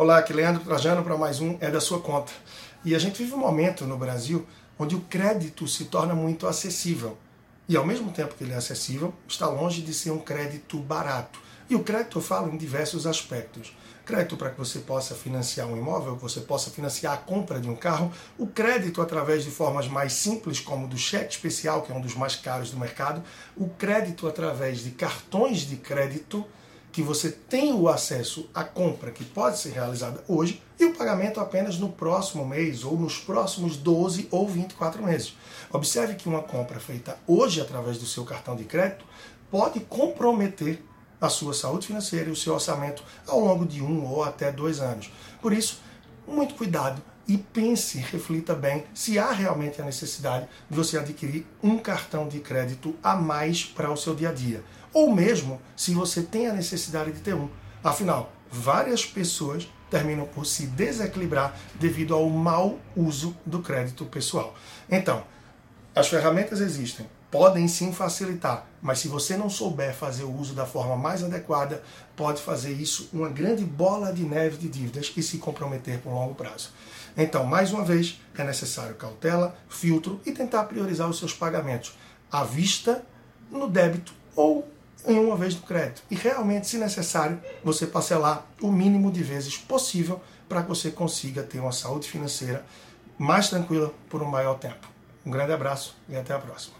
Olá, aqui é Leandro Trajano para mais um É da Sua Conta. E a gente vive um momento no Brasil onde o crédito se torna muito acessível. E ao mesmo tempo que ele é acessível, está longe de ser um crédito barato. E o crédito eu falo em diversos aspectos. Crédito para que você possa financiar um imóvel, que você possa financiar a compra de um carro, o crédito através de formas mais simples, como do cheque especial, que é um dos mais caros do mercado, o crédito através de cartões de crédito que você tem o acesso à compra que pode ser realizada hoje e o pagamento apenas no próximo mês ou nos próximos 12 ou 24 meses. Observe que uma compra feita hoje através do seu cartão de crédito pode comprometer a sua saúde financeira e o seu orçamento ao longo de um ou até dois anos. Por isso, muito cuidado e pense, reflita bem se há realmente a necessidade de você adquirir um cartão de crédito a mais para o seu dia a dia. Ou mesmo se você tem a necessidade de ter um. Afinal, várias pessoas terminam por se desequilibrar devido ao mau uso do crédito pessoal. Então, as ferramentas existem, podem sim facilitar, mas se você não souber fazer o uso da forma mais adequada, pode fazer isso uma grande bola de neve de dívidas e se comprometer por longo prazo. Então, mais uma vez, é necessário cautela, filtro e tentar priorizar os seus pagamentos à vista, no débito ou em uma vez no crédito. E realmente, se necessário, você parcelar o mínimo de vezes possível para que você consiga ter uma saúde financeira mais tranquila por um maior tempo. Um grande abraço e até a próxima.